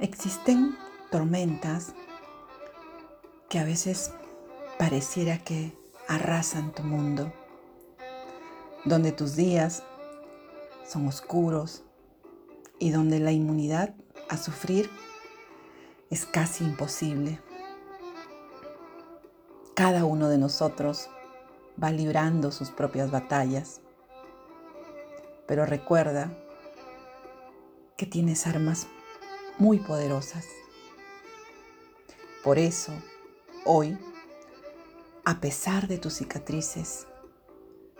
Existen tormentas que a veces pareciera que arrasan tu mundo, donde tus días son oscuros y donde la inmunidad a sufrir es casi imposible. Cada uno de nosotros va librando sus propias batallas, pero recuerda que tienes armas muy poderosas. Por eso, hoy, a pesar de tus cicatrices,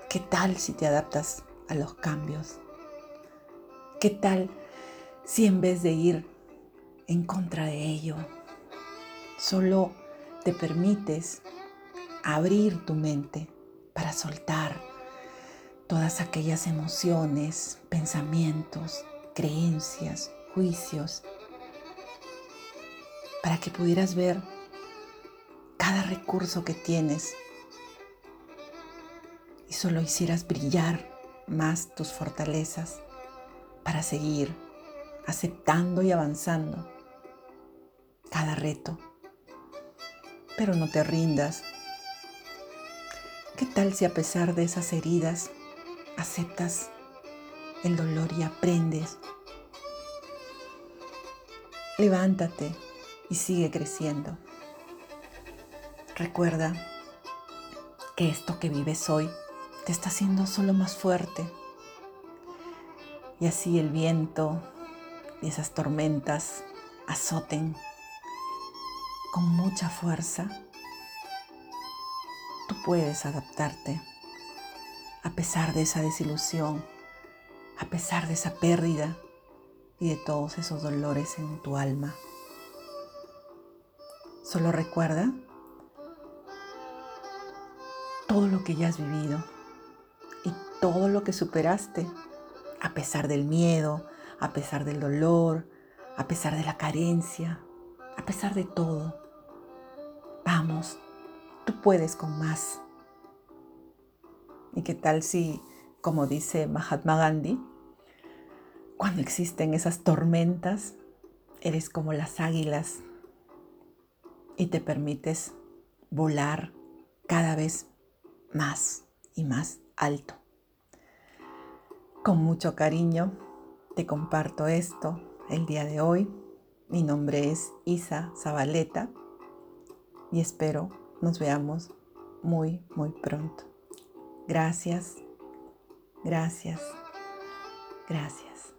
¿qué tal si te adaptas a los cambios? ¿Qué tal si en vez de ir en contra de ello, solo te permites abrir tu mente para soltar todas aquellas emociones, pensamientos, creencias, juicios, para que pudieras ver cada recurso que tienes y solo hicieras brillar más tus fortalezas para seguir aceptando y avanzando cada reto. Pero no te rindas. ¿Qué tal si a pesar de esas heridas aceptas el dolor y aprendes? Levántate y sigue creciendo. Recuerda que esto que vives hoy te está haciendo solo más fuerte. Y así el viento y esas tormentas azoten con mucha fuerza, tú puedes adaptarte a pesar de esa desilusión, a pesar de esa pérdida y de todos esos dolores en tu alma. Solo recuerda todo lo que ya has vivido y todo lo que superaste, a pesar del miedo, a pesar del dolor, a pesar de la carencia, a pesar de todo. Vamos, tú puedes con más. ¿Y qué tal si, como dice Mahatma Gandhi, cuando existen esas tormentas, eres como las águilas y te permites volar cada vez más y más alto. Con mucho cariño te comparto esto el día de hoy. Mi nombre es Isa Zabaleta y espero nos veamos muy, muy pronto. Gracias, gracias, gracias.